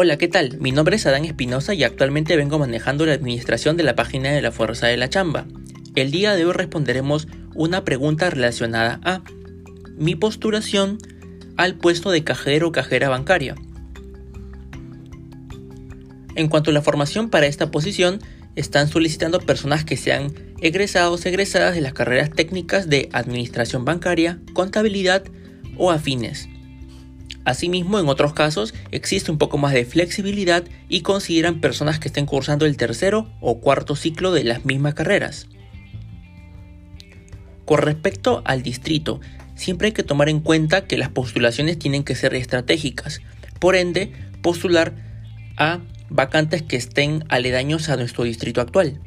Hola, ¿qué tal? Mi nombre es Adán Espinosa y actualmente vengo manejando la administración de la página de la Fuerza de la Chamba. El día de hoy responderemos una pregunta relacionada a mi postulación al puesto de cajero o cajera bancaria. En cuanto a la formación para esta posición, están solicitando personas que sean egresados o egresadas de las carreras técnicas de administración bancaria, contabilidad o afines. Asimismo, en otros casos existe un poco más de flexibilidad y consideran personas que estén cursando el tercero o cuarto ciclo de las mismas carreras. Con respecto al distrito, siempre hay que tomar en cuenta que las postulaciones tienen que ser estratégicas, por ende, postular a vacantes que estén aledaños a nuestro distrito actual.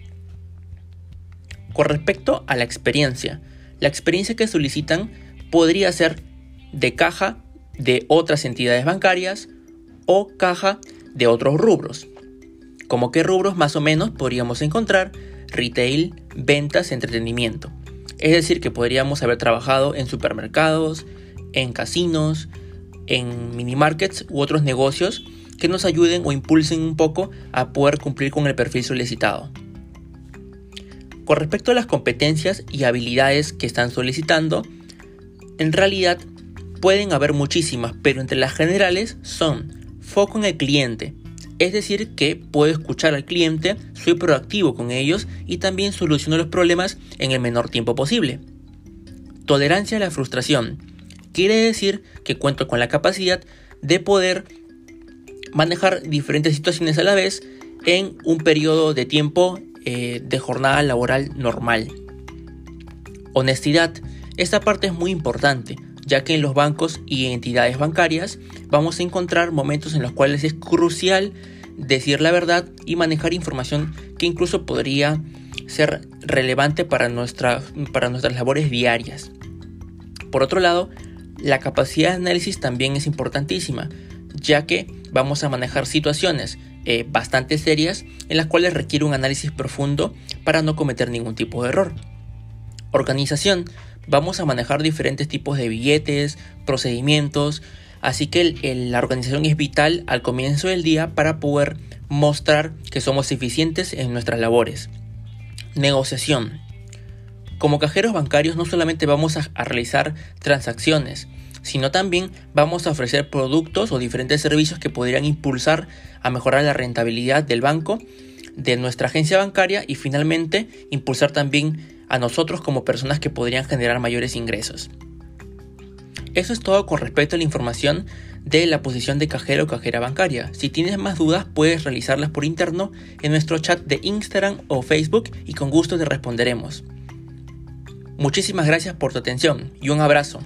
Con respecto a la experiencia, la experiencia que solicitan podría ser de caja de otras entidades bancarias o caja de otros rubros. Como que rubros más o menos podríamos encontrar retail, ventas, entretenimiento. Es decir, que podríamos haber trabajado en supermercados, en casinos, en mini markets u otros negocios que nos ayuden o impulsen un poco a poder cumplir con el perfil solicitado. Con respecto a las competencias y habilidades que están solicitando, en realidad Pueden haber muchísimas, pero entre las generales son foco en el cliente, es decir, que puedo escuchar al cliente, soy proactivo con ellos y también soluciono los problemas en el menor tiempo posible. Tolerancia a la frustración. Quiere decir que cuento con la capacidad de poder manejar diferentes situaciones a la vez en un periodo de tiempo eh, de jornada laboral normal. Honestidad. Esta parte es muy importante ya que en los bancos y entidades bancarias vamos a encontrar momentos en los cuales es crucial decir la verdad y manejar información que incluso podría ser relevante para, para nuestras labores diarias. Por otro lado, la capacidad de análisis también es importantísima, ya que vamos a manejar situaciones eh, bastante serias en las cuales requiere un análisis profundo para no cometer ningún tipo de error. Organización vamos a manejar diferentes tipos de billetes, procedimientos, así que la organización es vital al comienzo del día para poder mostrar que somos eficientes en nuestras labores. Negociación. Como cajeros bancarios no solamente vamos a, realizar transacciones, sino también vamos a ofrecer productos o diferentes servicios que podrían impulsar a mejorar la rentabilidad del banco, de nuestra agencia bancaria y finalmente impulsar también a nosotros como personas que podrían generar mayores ingresos. Eso es todo con respecto a la información de la posición de cajero o cajera bancaria. Si tienes más dudas puedes realizarlas por interno en nuestro chat de Instagram o Facebook y con gusto te responderemos. Muchísimas gracias por tu atención y un abrazo.